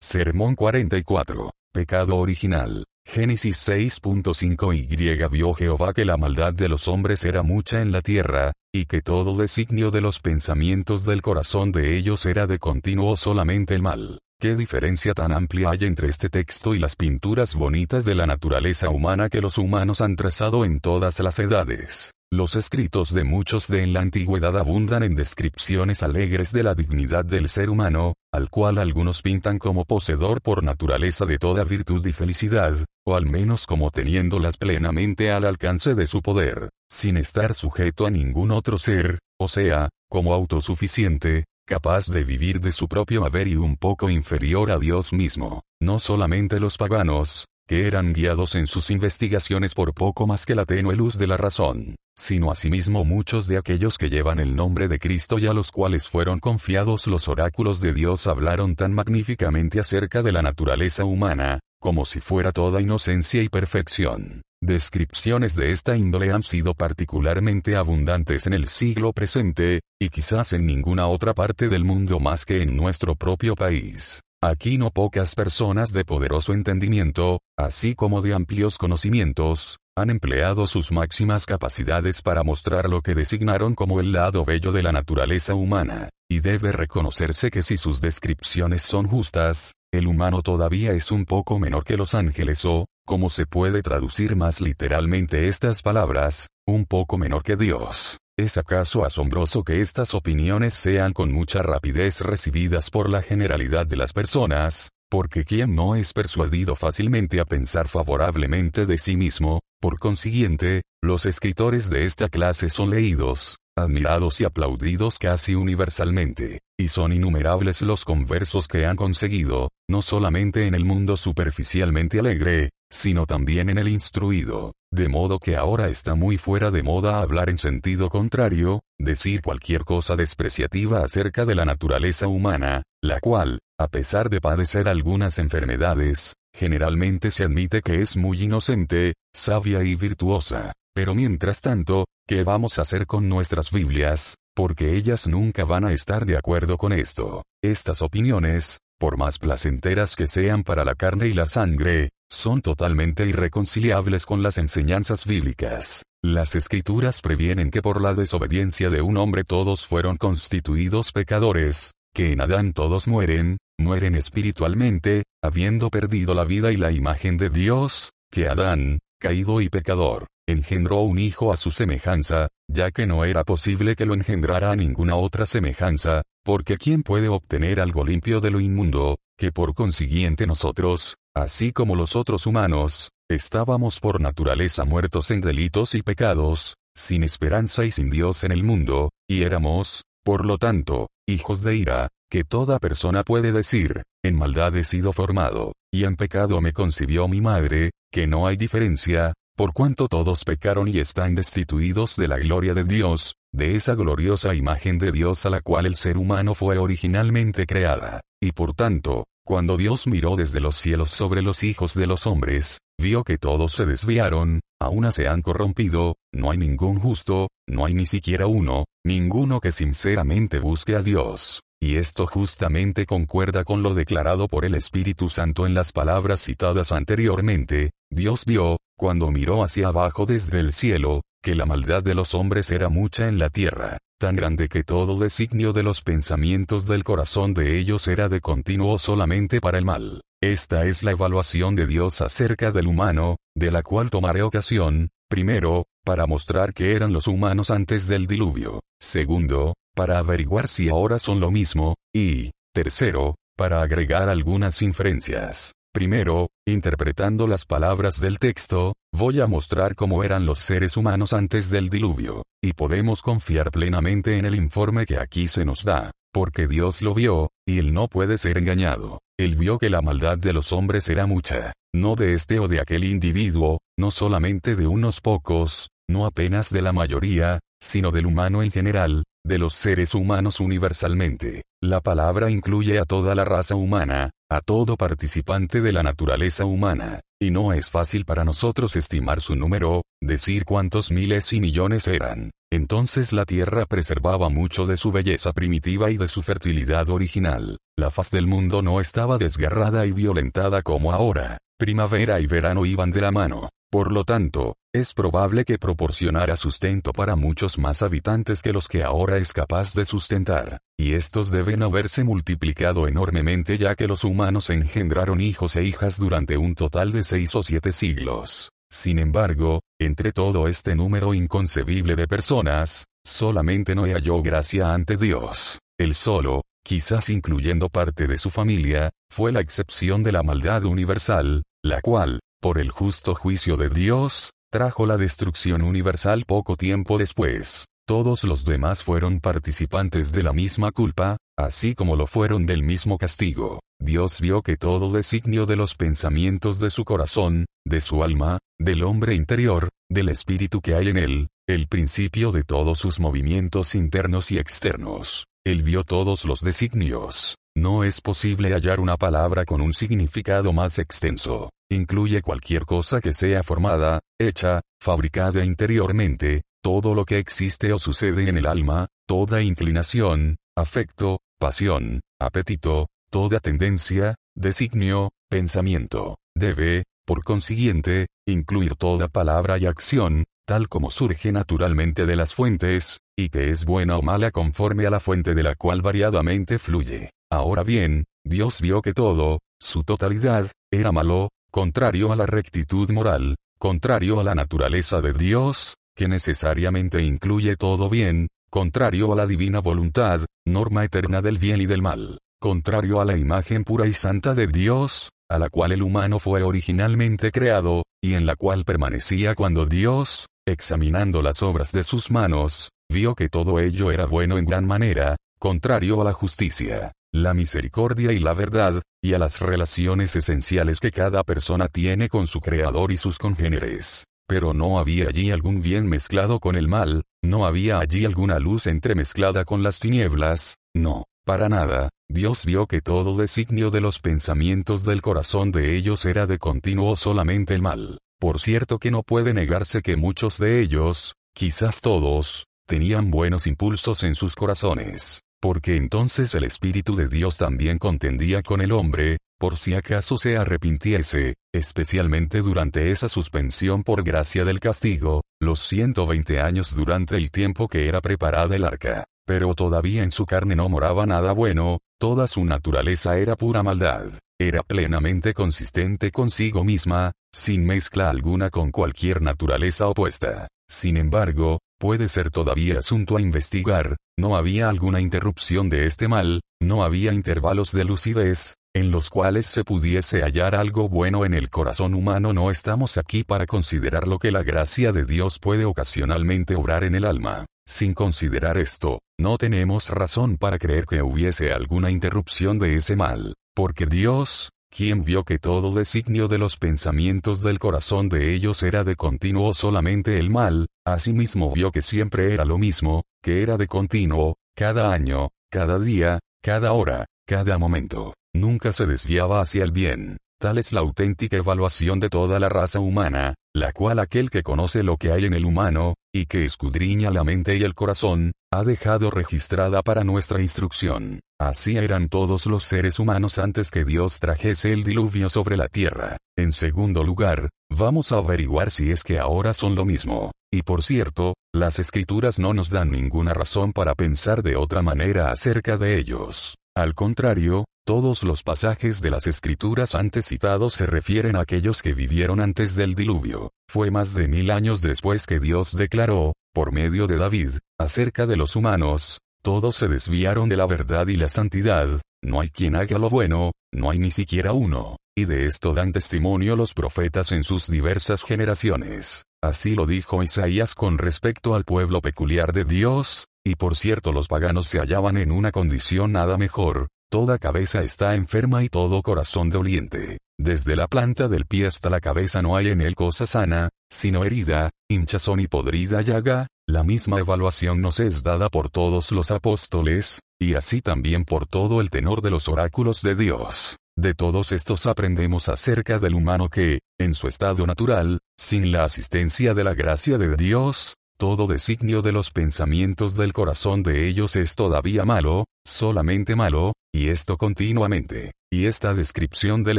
Sermón 44. Pecado original. Génesis 6.5 Y vio Jehová que la maldad de los hombres era mucha en la tierra, y que todo designio de los pensamientos del corazón de ellos era de continuo solamente el mal. ¿Qué diferencia tan amplia hay entre este texto y las pinturas bonitas de la naturaleza humana que los humanos han trazado en todas las edades? Los escritos de muchos de en la antigüedad abundan en descripciones alegres de la dignidad del ser humano, al cual algunos pintan como poseedor por naturaleza de toda virtud y felicidad, o al menos como teniéndolas plenamente al alcance de su poder, sin estar sujeto a ningún otro ser, o sea, como autosuficiente, capaz de vivir de su propio haber y un poco inferior a Dios mismo. No solamente los paganos, que eran guiados en sus investigaciones por poco más que la tenue luz de la razón, sino asimismo muchos de aquellos que llevan el nombre de Cristo y a los cuales fueron confiados los oráculos de Dios hablaron tan magníficamente acerca de la naturaleza humana, como si fuera toda inocencia y perfección. Descripciones de esta índole han sido particularmente abundantes en el siglo presente, y quizás en ninguna otra parte del mundo más que en nuestro propio país. Aquí no pocas personas de poderoso entendimiento, así como de amplios conocimientos, han empleado sus máximas capacidades para mostrar lo que designaron como el lado bello de la naturaleza humana, y debe reconocerse que si sus descripciones son justas, el humano todavía es un poco menor que los ángeles o, ¿Cómo se puede traducir más literalmente estas palabras? Un poco menor que Dios. ¿Es acaso asombroso que estas opiniones sean con mucha rapidez recibidas por la generalidad de las personas? Porque quien no es persuadido fácilmente a pensar favorablemente de sí mismo, por consiguiente, los escritores de esta clase son leídos, admirados y aplaudidos casi universalmente, y son innumerables los conversos que han conseguido, no solamente en el mundo superficialmente alegre, sino también en el instruido, de modo que ahora está muy fuera de moda hablar en sentido contrario, decir cualquier cosa despreciativa acerca de la naturaleza humana, la cual, a pesar de padecer algunas enfermedades, generalmente se admite que es muy inocente, sabia y virtuosa. Pero mientras tanto, ¿qué vamos a hacer con nuestras Biblias? Porque ellas nunca van a estar de acuerdo con esto. Estas opiniones, por más placenteras que sean para la carne y la sangre, son totalmente irreconciliables con las enseñanzas bíblicas. Las escrituras previenen que por la desobediencia de un hombre todos fueron constituidos pecadores, que en Adán todos mueren, mueren espiritualmente, habiendo perdido la vida y la imagen de Dios, que Adán, caído y pecador, engendró un hijo a su semejanza, ya que no era posible que lo engendrara a ninguna otra semejanza, porque ¿quién puede obtener algo limpio de lo inmundo, que por consiguiente nosotros, así como los otros humanos, estábamos por naturaleza muertos en delitos y pecados, sin esperanza y sin Dios en el mundo, y éramos, por lo tanto, hijos de ira, que toda persona puede decir, en maldad he sido formado, y en pecado me concibió mi madre, que no hay diferencia, por cuanto todos pecaron y están destituidos de la gloria de Dios, de esa gloriosa imagen de Dios a la cual el ser humano fue originalmente creada. Y por tanto, cuando Dios miró desde los cielos sobre los hijos de los hombres, vio que todos se desviaron, aún se han corrompido, no hay ningún justo, no hay ni siquiera uno, ninguno que sinceramente busque a Dios. Y esto justamente concuerda con lo declarado por el Espíritu Santo en las palabras citadas anteriormente, Dios vio, cuando miró hacia abajo desde el cielo, que la maldad de los hombres era mucha en la tierra, tan grande que todo designio de los pensamientos del corazón de ellos era de continuo solamente para el mal. Esta es la evaluación de Dios acerca del humano, de la cual tomaré ocasión, primero, para mostrar que eran los humanos antes del diluvio, segundo, para averiguar si ahora son lo mismo, y, tercero, para agregar algunas inferencias. Primero, interpretando las palabras del texto, voy a mostrar cómo eran los seres humanos antes del diluvio, y podemos confiar plenamente en el informe que aquí se nos da, porque Dios lo vio, y él no puede ser engañado. Él vio que la maldad de los hombres era mucha, no de este o de aquel individuo, no solamente de unos pocos, no apenas de la mayoría, sino del humano en general, de los seres humanos universalmente. La palabra incluye a toda la raza humana, a todo participante de la naturaleza humana, y no es fácil para nosotros estimar su número, decir cuántos miles y millones eran. Entonces la tierra preservaba mucho de su belleza primitiva y de su fertilidad original. La faz del mundo no estaba desgarrada y violentada como ahora. Primavera y verano iban de la mano. Por lo tanto, es probable que proporcionara sustento para muchos más habitantes que los que ahora es capaz de sustentar, y estos deben haberse multiplicado enormemente ya que los humanos engendraron hijos e hijas durante un total de seis o siete siglos. Sin embargo, entre todo este número inconcebible de personas, solamente no halló gracia ante Dios. Él solo, quizás incluyendo parte de su familia, fue la excepción de la maldad universal, la cual, por el justo juicio de Dios, trajo la destrucción universal poco tiempo después. Todos los demás fueron participantes de la misma culpa, así como lo fueron del mismo castigo. Dios vio que todo designio de los pensamientos de su corazón, de su alma, del hombre interior, del espíritu que hay en él, el principio de todos sus movimientos internos y externos. Él vio todos los designios. No es posible hallar una palabra con un significado más extenso. Incluye cualquier cosa que sea formada, hecha, fabricada interiormente, todo lo que existe o sucede en el alma, toda inclinación, afecto, pasión, apetito, toda tendencia, designio, pensamiento, debe, por consiguiente, incluir toda palabra y acción, tal como surge naturalmente de las fuentes, y que es buena o mala conforme a la fuente de la cual variadamente fluye. Ahora bien, Dios vio que todo, su totalidad, era malo, contrario a la rectitud moral, contrario a la naturaleza de Dios, que necesariamente incluye todo bien, contrario a la divina voluntad, norma eterna del bien y del mal, contrario a la imagen pura y santa de Dios, a la cual el humano fue originalmente creado, y en la cual permanecía cuando Dios, examinando las obras de sus manos, vio que todo ello era bueno en gran manera, contrario a la justicia, la misericordia y la verdad, y a las relaciones esenciales que cada persona tiene con su Creador y sus congéneres. Pero no había allí algún bien mezclado con el mal, no había allí alguna luz entremezclada con las tinieblas, no, para nada, Dios vio que todo designio de los pensamientos del corazón de ellos era de continuo solamente el mal. Por cierto que no puede negarse que muchos de ellos, quizás todos, tenían buenos impulsos en sus corazones porque entonces el Espíritu de Dios también contendía con el hombre, por si acaso se arrepintiese, especialmente durante esa suspensión por gracia del castigo, los 120 años durante el tiempo que era preparada el arca. Pero todavía en su carne no moraba nada bueno, toda su naturaleza era pura maldad. Era plenamente consistente consigo misma, sin mezcla alguna con cualquier naturaleza opuesta. Sin embargo, puede ser todavía asunto a investigar, no había alguna interrupción de este mal, no había intervalos de lucidez, en los cuales se pudiese hallar algo bueno en el corazón humano. No estamos aquí para considerar lo que la gracia de Dios puede ocasionalmente obrar en el alma. Sin considerar esto, no tenemos razón para creer que hubiese alguna interrupción de ese mal, porque Dios, quien vio que todo designio de los pensamientos del corazón de ellos era de continuo solamente el mal, asimismo vio que siempre era lo mismo, que era de continuo, cada año, cada día, cada hora, cada momento, nunca se desviaba hacia el bien. Tal es la auténtica evaluación de toda la raza humana, la cual aquel que conoce lo que hay en el humano, y que escudriña la mente y el corazón, ha dejado registrada para nuestra instrucción. Así eran todos los seres humanos antes que Dios trajese el diluvio sobre la tierra. En segundo lugar, vamos a averiguar si es que ahora son lo mismo. Y por cierto, las escrituras no nos dan ninguna razón para pensar de otra manera acerca de ellos. Al contrario, todos los pasajes de las escrituras antes citados se refieren a aquellos que vivieron antes del diluvio. Fue más de mil años después que Dios declaró, por medio de David, acerca de los humanos, todos se desviaron de la verdad y la santidad, no hay quien haga lo bueno, no hay ni siquiera uno. Y de esto dan testimonio los profetas en sus diversas generaciones. Así lo dijo Isaías con respecto al pueblo peculiar de Dios, y por cierto los paganos se hallaban en una condición nada mejor, Toda cabeza está enferma y todo corazón doliente. Desde la planta del pie hasta la cabeza no hay en él cosa sana, sino herida, hinchazón y podrida llaga, la misma evaluación nos es dada por todos los apóstoles, y así también por todo el tenor de los oráculos de Dios. De todos estos aprendemos acerca del humano que, en su estado natural, sin la asistencia de la gracia de Dios, todo designio de los pensamientos del corazón de ellos es todavía malo, solamente malo, y esto continuamente. Y esta descripción del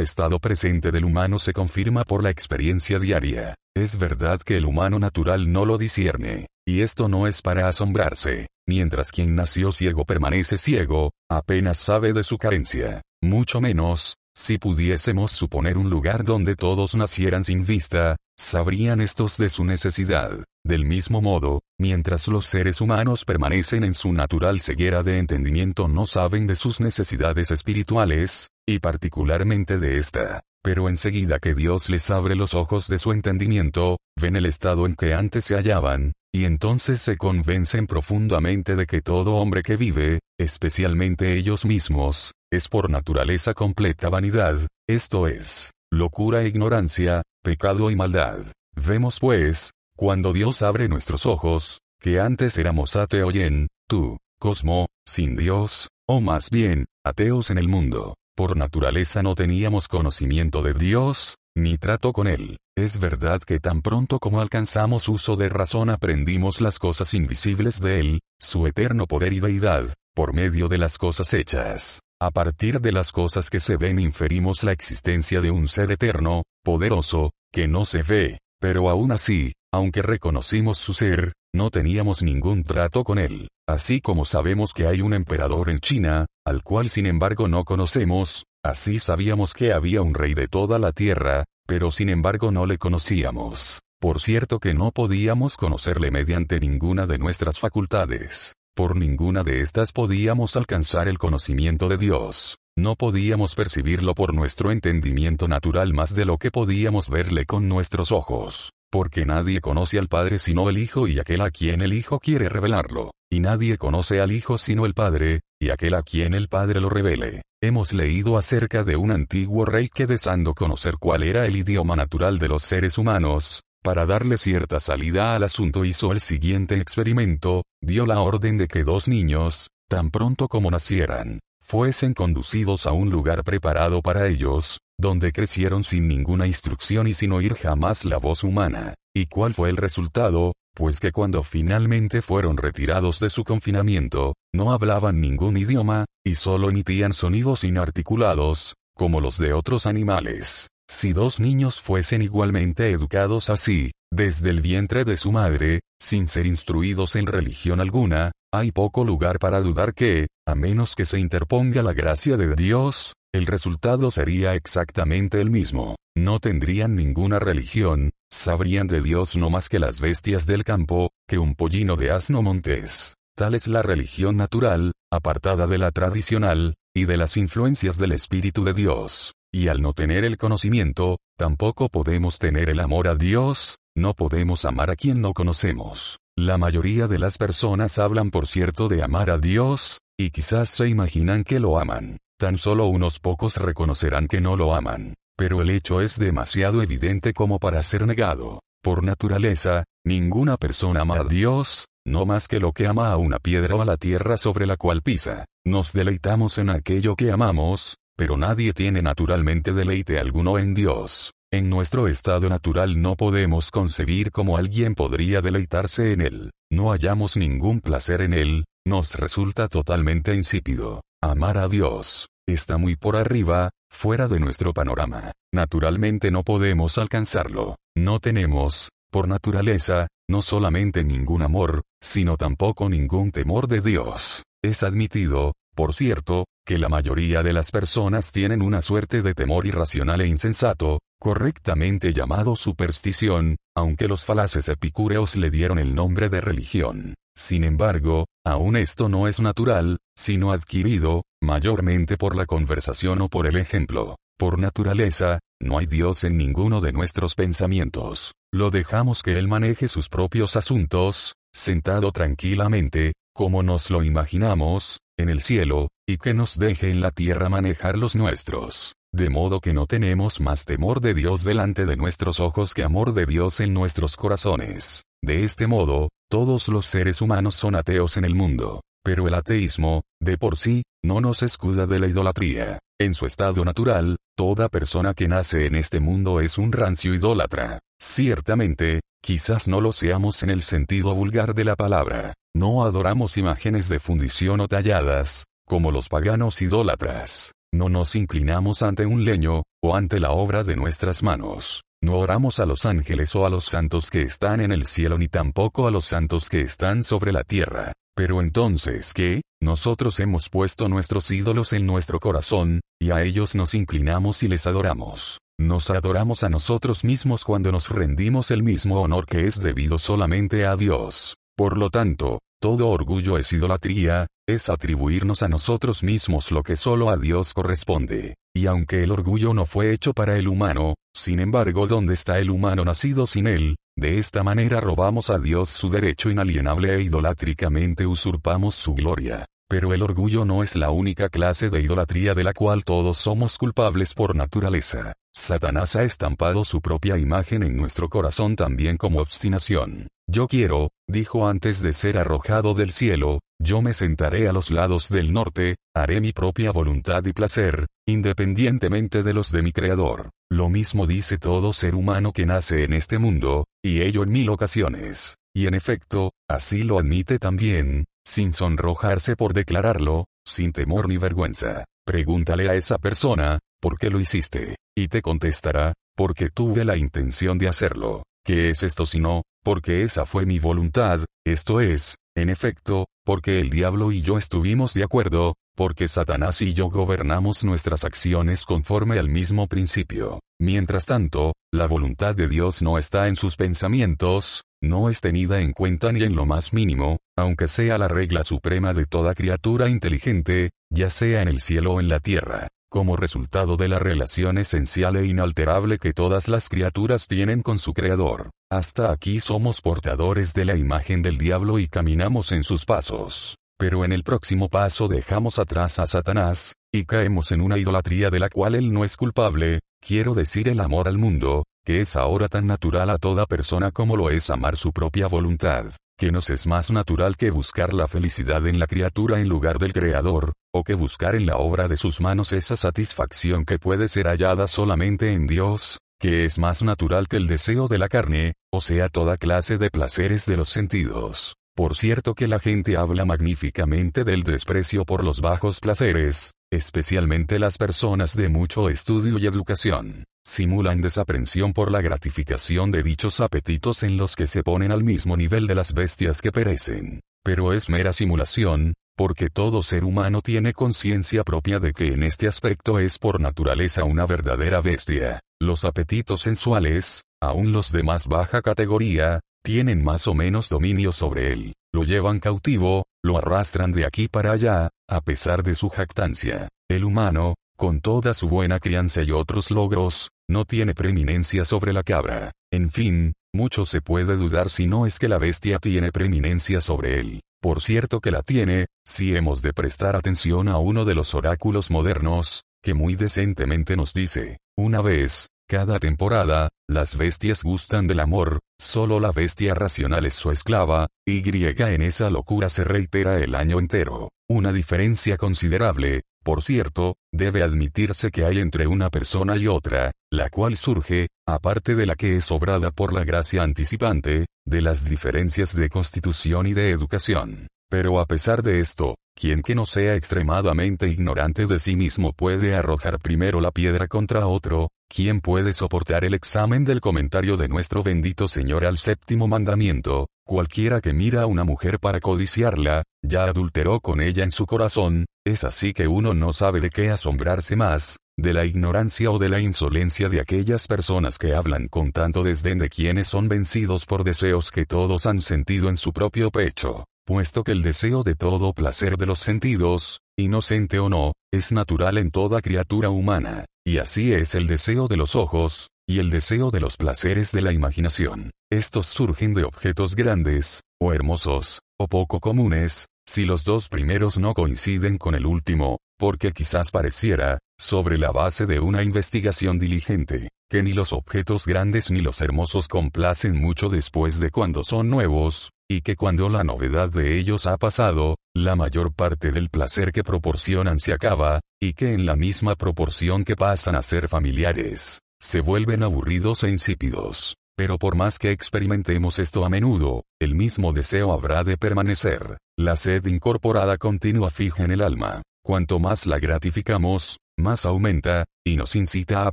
estado presente del humano se confirma por la experiencia diaria. Es verdad que el humano natural no lo discierne, y esto no es para asombrarse. Mientras quien nació ciego permanece ciego, apenas sabe de su carencia. Mucho menos, si pudiésemos suponer un lugar donde todos nacieran sin vista, sabrían estos de su necesidad. Del mismo modo, mientras los seres humanos permanecen en su natural ceguera de entendimiento no saben de sus necesidades espirituales, y particularmente de esta. Pero enseguida que Dios les abre los ojos de su entendimiento, ven el estado en que antes se hallaban, y entonces se convencen profundamente de que todo hombre que vive, especialmente ellos mismos, es por naturaleza completa vanidad, esto es, locura e ignorancia, pecado y maldad. Vemos pues, cuando Dios abre nuestros ojos, que antes éramos ateo y en, tú, Cosmo, sin Dios, o más bien, ateos en el mundo. Por naturaleza no teníamos conocimiento de Dios, ni trato con Él. Es verdad que tan pronto como alcanzamos uso de razón aprendimos las cosas invisibles de Él, su eterno poder y deidad, por medio de las cosas hechas. A partir de las cosas que se ven inferimos la existencia de un ser eterno, poderoso, que no se ve, pero aún así, aunque reconocimos su ser, no teníamos ningún trato con él. Así como sabemos que hay un emperador en China, al cual sin embargo no conocemos, así sabíamos que había un rey de toda la tierra, pero sin embargo no le conocíamos. Por cierto que no podíamos conocerle mediante ninguna de nuestras facultades. Por ninguna de estas podíamos alcanzar el conocimiento de Dios. No podíamos percibirlo por nuestro entendimiento natural más de lo que podíamos verle con nuestros ojos. Porque nadie conoce al Padre sino el Hijo y aquel a quien el Hijo quiere revelarlo. Y nadie conoce al Hijo sino el Padre, y aquel a quien el Padre lo revele. Hemos leído acerca de un antiguo rey que deseando conocer cuál era el idioma natural de los seres humanos, para darle cierta salida al asunto hizo el siguiente experimento, dio la orden de que dos niños, tan pronto como nacieran, fuesen conducidos a un lugar preparado para ellos, donde crecieron sin ninguna instrucción y sin oír jamás la voz humana. ¿Y cuál fue el resultado? Pues que cuando finalmente fueron retirados de su confinamiento, no hablaban ningún idioma, y solo emitían sonidos inarticulados, como los de otros animales. Si dos niños fuesen igualmente educados así, desde el vientre de su madre, sin ser instruidos en religión alguna, hay poco lugar para dudar que, a menos que se interponga la gracia de Dios, el resultado sería exactamente el mismo. No tendrían ninguna religión, sabrían de Dios no más que las bestias del campo, que un pollino de asno montés. Tal es la religión natural, apartada de la tradicional, y de las influencias del Espíritu de Dios. Y al no tener el conocimiento, tampoco podemos tener el amor a Dios, no podemos amar a quien no conocemos. La mayoría de las personas hablan por cierto de amar a Dios, y quizás se imaginan que lo aman. Tan solo unos pocos reconocerán que no lo aman. Pero el hecho es demasiado evidente como para ser negado. Por naturaleza, ninguna persona ama a Dios, no más que lo que ama a una piedra o a la tierra sobre la cual pisa. Nos deleitamos en aquello que amamos, pero nadie tiene naturalmente deleite alguno en Dios. En nuestro estado natural no podemos concebir cómo alguien podría deleitarse en él. No hallamos ningún placer en él, nos resulta totalmente insípido. Amar a Dios está muy por arriba, fuera de nuestro panorama. Naturalmente no podemos alcanzarlo. No tenemos, por naturaleza, no solamente ningún amor, sino tampoco ningún temor de Dios. Es admitido, por cierto, que la mayoría de las personas tienen una suerte de temor irracional e insensato, correctamente llamado superstición, aunque los falaces epicúreos le dieron el nombre de religión. Sin embargo, aún esto no es natural, sino adquirido, mayormente por la conversación o por el ejemplo. Por naturaleza, no hay Dios en ninguno de nuestros pensamientos. Lo dejamos que Él maneje sus propios asuntos, sentado tranquilamente, como nos lo imaginamos, en el cielo, y que nos deje en la tierra manejar los nuestros. De modo que no tenemos más temor de Dios delante de nuestros ojos que amor de Dios en nuestros corazones. De este modo, todos los seres humanos son ateos en el mundo. Pero el ateísmo, de por sí, no nos escuda de la idolatría. En su estado natural, toda persona que nace en este mundo es un rancio idólatra. Ciertamente, quizás no lo seamos en el sentido vulgar de la palabra. No adoramos imágenes de fundición o talladas, como los paganos idólatras. No nos inclinamos ante un leño, o ante la obra de nuestras manos. No oramos a los ángeles o a los santos que están en el cielo ni tampoco a los santos que están sobre la tierra. Pero entonces, ¿qué? Nosotros hemos puesto nuestros ídolos en nuestro corazón, y a ellos nos inclinamos y les adoramos. Nos adoramos a nosotros mismos cuando nos rendimos el mismo honor que es debido solamente a Dios. Por lo tanto, todo orgullo es idolatría, es atribuirnos a nosotros mismos lo que solo a Dios corresponde. Y aunque el orgullo no fue hecho para el humano, sin embargo, ¿dónde está el humano nacido sin él? De esta manera robamos a Dios su derecho inalienable e idolátricamente usurpamos su gloria. Pero el orgullo no es la única clase de idolatría de la cual todos somos culpables por naturaleza. Satanás ha estampado su propia imagen en nuestro corazón también como obstinación. Yo quiero, dijo antes de ser arrojado del cielo, yo me sentaré a los lados del norte, haré mi propia voluntad y placer, independientemente de los de mi Creador. Lo mismo dice todo ser humano que nace en este mundo, y ello en mil ocasiones. Y en efecto, así lo admite también, sin sonrojarse por declararlo, sin temor ni vergüenza. Pregúntale a esa persona, ¿por qué lo hiciste? Y te contestará, porque tuve la intención de hacerlo. ¿Qué es esto sino, porque esa fue mi voluntad, esto es, en efecto, porque el diablo y yo estuvimos de acuerdo, porque Satanás y yo gobernamos nuestras acciones conforme al mismo principio. Mientras tanto, la voluntad de Dios no está en sus pensamientos, no es tenida en cuenta ni en lo más mínimo, aunque sea la regla suprema de toda criatura inteligente, ya sea en el cielo o en la tierra como resultado de la relación esencial e inalterable que todas las criaturas tienen con su Creador. Hasta aquí somos portadores de la imagen del diablo y caminamos en sus pasos. Pero en el próximo paso dejamos atrás a Satanás, y caemos en una idolatría de la cual él no es culpable, quiero decir el amor al mundo, que es ahora tan natural a toda persona como lo es amar su propia voluntad que nos es más natural que buscar la felicidad en la criatura en lugar del Creador, o que buscar en la obra de sus manos esa satisfacción que puede ser hallada solamente en Dios, que es más natural que el deseo de la carne, o sea toda clase de placeres de los sentidos. Por cierto que la gente habla magníficamente del desprecio por los bajos placeres, especialmente las personas de mucho estudio y educación simulan desaprensión por la gratificación de dichos apetitos en los que se ponen al mismo nivel de las bestias que perecen. Pero es mera simulación, porque todo ser humano tiene conciencia propia de que en este aspecto es por naturaleza una verdadera bestia. Los apetitos sensuales, aun los de más baja categoría, tienen más o menos dominio sobre él, lo llevan cautivo, lo arrastran de aquí para allá, a pesar de su jactancia. El humano, con toda su buena crianza y otros logros, no tiene preeminencia sobre la cabra. En fin, mucho se puede dudar si no es que la bestia tiene preeminencia sobre él. Por cierto que la tiene, si hemos de prestar atención a uno de los oráculos modernos, que muy decentemente nos dice, una vez, cada temporada, las bestias gustan del amor, solo la bestia racional es su esclava, y en esa locura se reitera el año entero. Una diferencia considerable, por cierto, debe admitirse que hay entre una persona y otra, la cual surge, aparte de la que es obrada por la gracia anticipante, de las diferencias de constitución y de educación. Pero a pesar de esto, quien que no sea extremadamente ignorante de sí mismo puede arrojar primero la piedra contra otro, ¿quién puede soportar el examen del comentario de nuestro bendito Señor al séptimo mandamiento? Cualquiera que mira a una mujer para codiciarla, ya adulteró con ella en su corazón, es así que uno no sabe de qué asombrarse más, de la ignorancia o de la insolencia de aquellas personas que hablan con tanto desdén de quienes son vencidos por deseos que todos han sentido en su propio pecho, puesto que el deseo de todo placer de los sentidos, inocente o no, es natural en toda criatura humana, y así es el deseo de los ojos, y el deseo de los placeres de la imaginación. Estos surgen de objetos grandes, o hermosos, o poco comunes, si los dos primeros no coinciden con el último, porque quizás pareciera, sobre la base de una investigación diligente, que ni los objetos grandes ni los hermosos complacen mucho después de cuando son nuevos, y que cuando la novedad de ellos ha pasado, la mayor parte del placer que proporcionan se acaba, y que en la misma proporción que pasan a ser familiares, se vuelven aburridos e insípidos. Pero por más que experimentemos esto a menudo, el mismo deseo habrá de permanecer. La sed incorporada continua fija en el alma. Cuanto más la gratificamos, más aumenta, y nos incita a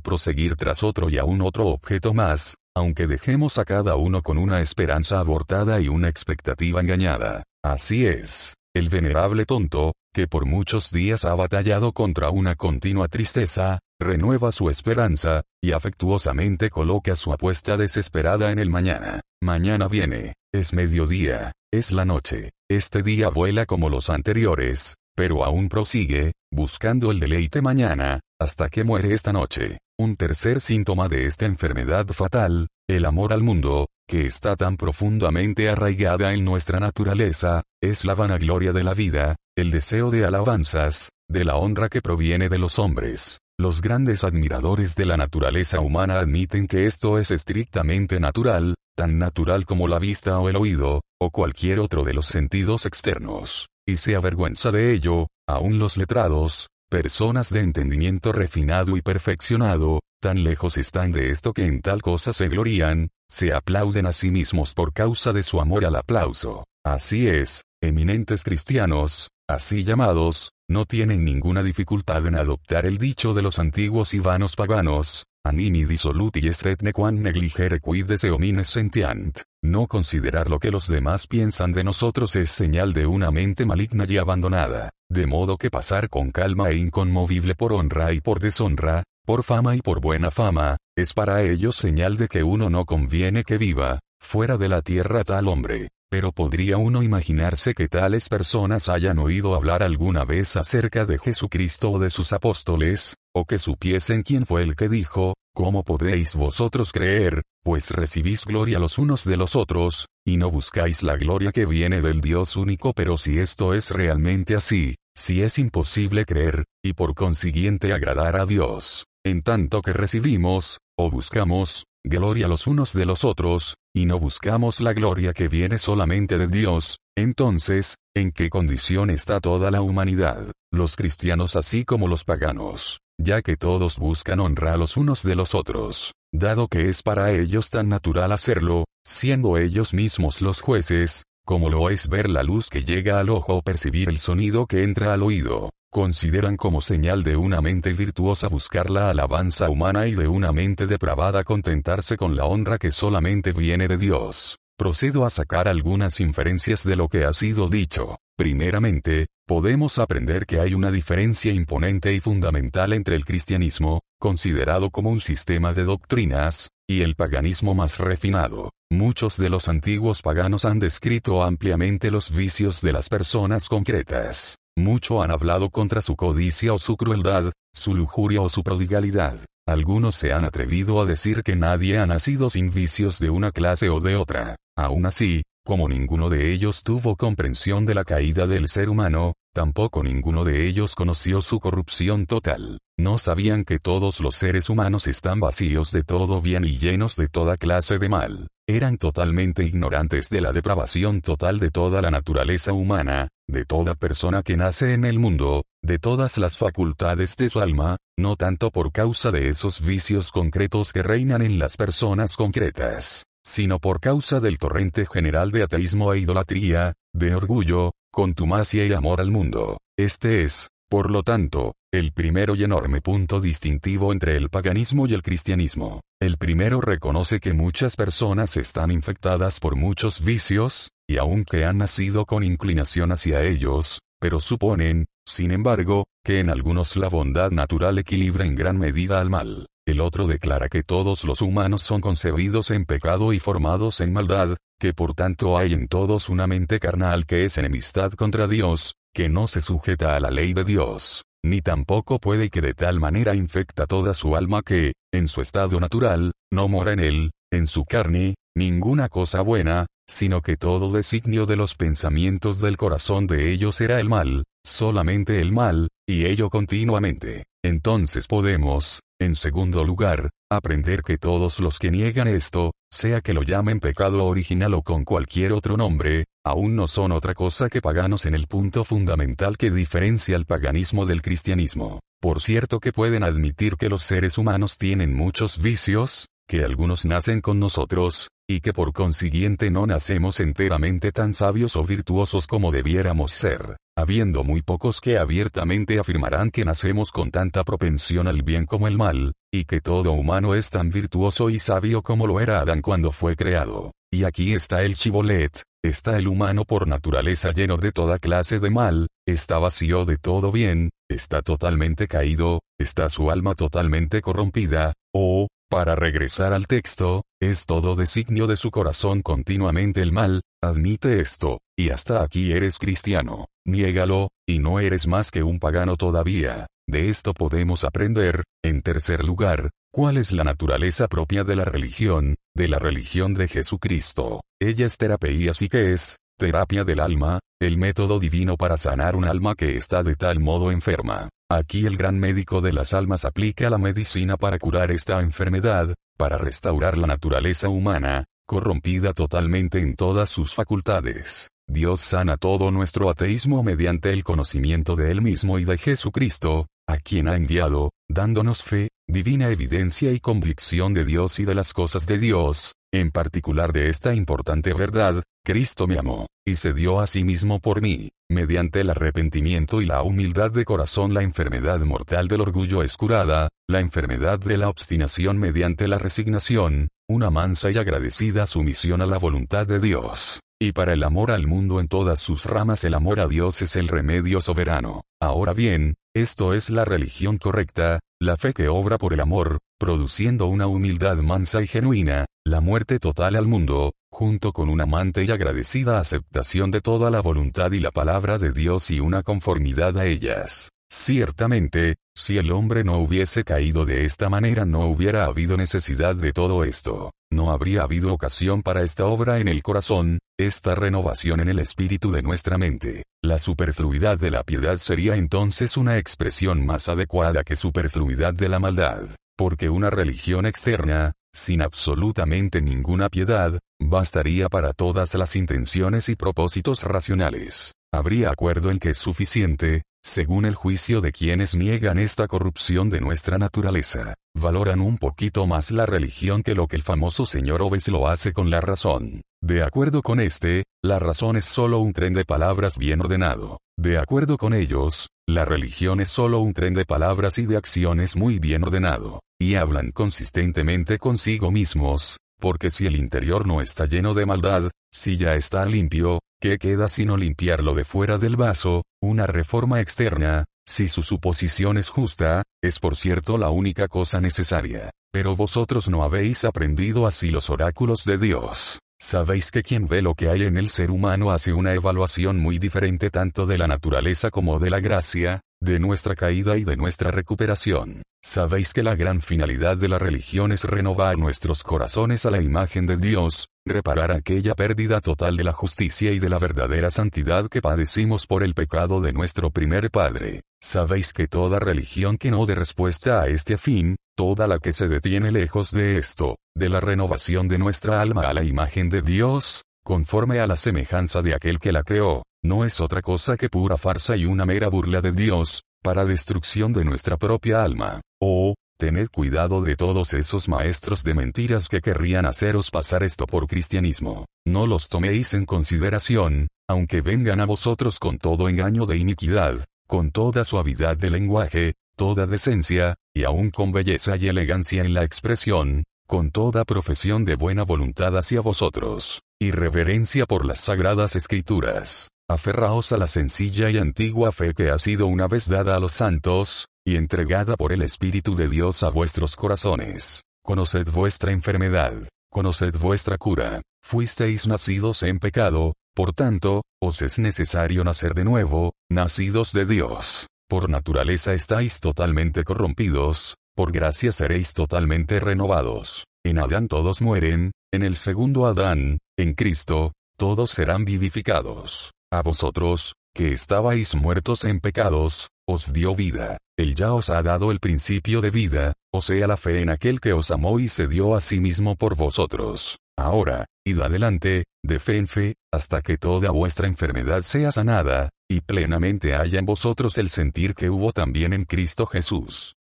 proseguir tras otro y aún otro objeto más, aunque dejemos a cada uno con una esperanza abortada y una expectativa engañada. Así es, el venerable tonto, que por muchos días ha batallado contra una continua tristeza, renueva su esperanza, y afectuosamente coloca su apuesta desesperada en el mañana. Mañana viene, es mediodía, es la noche, este día vuela como los anteriores, pero aún prosigue, buscando el deleite mañana, hasta que muere esta noche. Un tercer síntoma de esta enfermedad fatal, el amor al mundo, que está tan profundamente arraigada en nuestra naturaleza, es la vanagloria de la vida, el deseo de alabanzas, de la honra que proviene de los hombres. Los grandes admiradores de la naturaleza humana admiten que esto es estrictamente natural, tan natural como la vista o el oído, o cualquier otro de los sentidos externos, y se avergüenza de ello, aun los letrados, personas de entendimiento refinado y perfeccionado, tan lejos están de esto que en tal cosa se glorían, se aplauden a sí mismos por causa de su amor al aplauso. Así es, eminentes cristianos, así llamados, no tienen ninguna dificultad en adoptar el dicho de los antiguos y vanos paganos, animi dissoluti est nequam negligere quid se homines sentiant. No considerar lo que los demás piensan de nosotros es señal de una mente maligna y abandonada, de modo que pasar con calma e inconmovible por honra y por deshonra, por fama y por buena fama, es para ellos señal de que uno no conviene que viva, fuera de la tierra tal hombre. Pero podría uno imaginarse que tales personas hayan oído hablar alguna vez acerca de Jesucristo o de sus apóstoles, o que supiesen quién fue el que dijo, ¿cómo podéis vosotros creer, pues recibís gloria los unos de los otros, y no buscáis la gloria que viene del Dios único? Pero si esto es realmente así, si es imposible creer, y por consiguiente agradar a Dios, en tanto que recibimos, o buscamos, gloria los unos de los otros, y no buscamos la gloria que viene solamente de Dios, entonces, ¿en qué condición está toda la humanidad, los cristianos así como los paganos? Ya que todos buscan honrar los unos de los otros, dado que es para ellos tan natural hacerlo, siendo ellos mismos los jueces, como lo es ver la luz que llega al ojo o percibir el sonido que entra al oído consideran como señal de una mente virtuosa buscar la alabanza humana y de una mente depravada contentarse con la honra que solamente viene de Dios. Procedo a sacar algunas inferencias de lo que ha sido dicho. Primeramente, podemos aprender que hay una diferencia imponente y fundamental entre el cristianismo, considerado como un sistema de doctrinas, y el paganismo más refinado. Muchos de los antiguos paganos han descrito ampliamente los vicios de las personas concretas. Mucho han hablado contra su codicia o su crueldad, su lujuria o su prodigalidad. Algunos se han atrevido a decir que nadie ha nacido sin vicios de una clase o de otra. Aún así, como ninguno de ellos tuvo comprensión de la caída del ser humano, tampoco ninguno de ellos conoció su corrupción total. No sabían que todos los seres humanos están vacíos de todo bien y llenos de toda clase de mal. Eran totalmente ignorantes de la depravación total de toda la naturaleza humana, de toda persona que nace en el mundo, de todas las facultades de su alma, no tanto por causa de esos vicios concretos que reinan en las personas concretas, sino por causa del torrente general de ateísmo e idolatría, de orgullo, contumacia y amor al mundo. Este es, por lo tanto, el primero y enorme punto distintivo entre el paganismo y el cristianismo. El primero reconoce que muchas personas están infectadas por muchos vicios, y aunque han nacido con inclinación hacia ellos, pero suponen, sin embargo, que en algunos la bondad natural equilibra en gran medida al mal. El otro declara que todos los humanos son concebidos en pecado y formados en maldad, que por tanto hay en todos una mente carnal que es enemistad contra Dios, que no se sujeta a la ley de Dios, ni tampoco puede que de tal manera infecta toda su alma que, en su estado natural, no mora en él, en su carne, ninguna cosa buena, sino que todo designio de los pensamientos del corazón de ellos era el mal, solamente el mal, y ello continuamente. Entonces podemos, en segundo lugar, aprender que todos los que niegan esto, sea que lo llamen pecado original o con cualquier otro nombre, aún no son otra cosa que paganos en el punto fundamental que diferencia el paganismo del cristianismo. Por cierto que pueden admitir que los seres humanos tienen muchos vicios, que algunos nacen con nosotros, y que por consiguiente no nacemos enteramente tan sabios o virtuosos como debiéramos ser, habiendo muy pocos que abiertamente afirmarán que nacemos con tanta propensión al bien como el mal, y que todo humano es tan virtuoso y sabio como lo era Adán cuando fue creado. Y aquí está el chivolet, está el humano por naturaleza lleno de toda clase de mal, está vacío de todo bien, está totalmente caído, está su alma totalmente corrompida, o, para regresar al texto, es todo designio de su corazón continuamente el mal, admite esto, y hasta aquí eres cristiano, niégalo, y no eres más que un pagano todavía. De esto podemos aprender, en tercer lugar, cuál es la naturaleza propia de la religión, de la religión de Jesucristo. Ella es terapia así que es, terapia del alma, el método divino para sanar un alma que está de tal modo enferma. Aquí el gran médico de las almas aplica la medicina para curar esta enfermedad, para restaurar la naturaleza humana, corrompida totalmente en todas sus facultades. Dios sana todo nuestro ateísmo mediante el conocimiento de Él mismo y de Jesucristo, a quien ha enviado, dándonos fe, divina evidencia y convicción de Dios y de las cosas de Dios, en particular de esta importante verdad, Cristo me amó, y se dio a sí mismo por mí. Mediante el arrepentimiento y la humildad de corazón la enfermedad mortal del orgullo es curada, la enfermedad de la obstinación mediante la resignación, una mansa y agradecida sumisión a la voluntad de Dios. Y para el amor al mundo en todas sus ramas el amor a Dios es el remedio soberano. Ahora bien, esto es la religión correcta, la fe que obra por el amor, produciendo una humildad mansa y genuina, la muerte total al mundo, junto con una amante y agradecida aceptación de toda la voluntad y la palabra de Dios y una conformidad a ellas. Ciertamente, si el hombre no hubiese caído de esta manera no hubiera habido necesidad de todo esto, no habría habido ocasión para esta obra en el corazón, esta renovación en el espíritu de nuestra mente. La superfluidad de la piedad sería entonces una expresión más adecuada que superfluidad de la maldad, porque una religión externa, sin absolutamente ninguna piedad, bastaría para todas las intenciones y propósitos racionales. Habría acuerdo en que es suficiente, según el juicio de quienes niegan esta corrupción de nuestra naturaleza, valoran un poquito más la religión que lo que el famoso señor Oves lo hace con la razón. De acuerdo con este, la razón es solo un tren de palabras bien ordenado. De acuerdo con ellos, la religión es solo un tren de palabras y de acciones muy bien ordenado, y hablan consistentemente consigo mismos, porque si el interior no está lleno de maldad, si ya está limpio, ¿qué queda sino limpiarlo de fuera del vaso? Una reforma externa, si su suposición es justa, es por cierto la única cosa necesaria. Pero vosotros no habéis aprendido así los oráculos de Dios. Sabéis que quien ve lo que hay en el ser humano hace una evaluación muy diferente tanto de la naturaleza como de la gracia, de nuestra caída y de nuestra recuperación. Sabéis que la gran finalidad de la religión es renovar nuestros corazones a la imagen de Dios, reparar aquella pérdida total de la justicia y de la verdadera santidad que padecimos por el pecado de nuestro primer padre. Sabéis que toda religión que no dé respuesta a este fin, toda la que se detiene lejos de esto, de la renovación de nuestra alma a la imagen de Dios, conforme a la semejanza de aquel que la creó, no es otra cosa que pura farsa y una mera burla de Dios, para destrucción de nuestra propia alma. Oh, tened cuidado de todos esos maestros de mentiras que querrían haceros pasar esto por cristianismo. No los toméis en consideración, aunque vengan a vosotros con todo engaño de iniquidad, con toda suavidad de lenguaje, toda decencia, y aún con belleza y elegancia en la expresión, con toda profesión de buena voluntad hacia vosotros, y reverencia por las sagradas escrituras. Aferraos a la sencilla y antigua fe que ha sido una vez dada a los santos, y entregada por el Espíritu de Dios a vuestros corazones. Conoced vuestra enfermedad, conoced vuestra cura, fuisteis nacidos en pecado, por tanto, os es necesario nacer de nuevo, nacidos de Dios. Por naturaleza estáis totalmente corrompidos, por gracia seréis totalmente renovados. En Adán todos mueren, en el segundo Adán, en Cristo, todos serán vivificados. A vosotros, que estabais muertos en pecados, os dio vida. Él ya os ha dado el principio de vida, o sea la fe en aquel que os amó y se dio a sí mismo por vosotros. Ahora, id adelante, de fe en fe, hasta que toda vuestra enfermedad sea sanada, y plenamente haya en vosotros el sentir que hubo también en Cristo Jesús.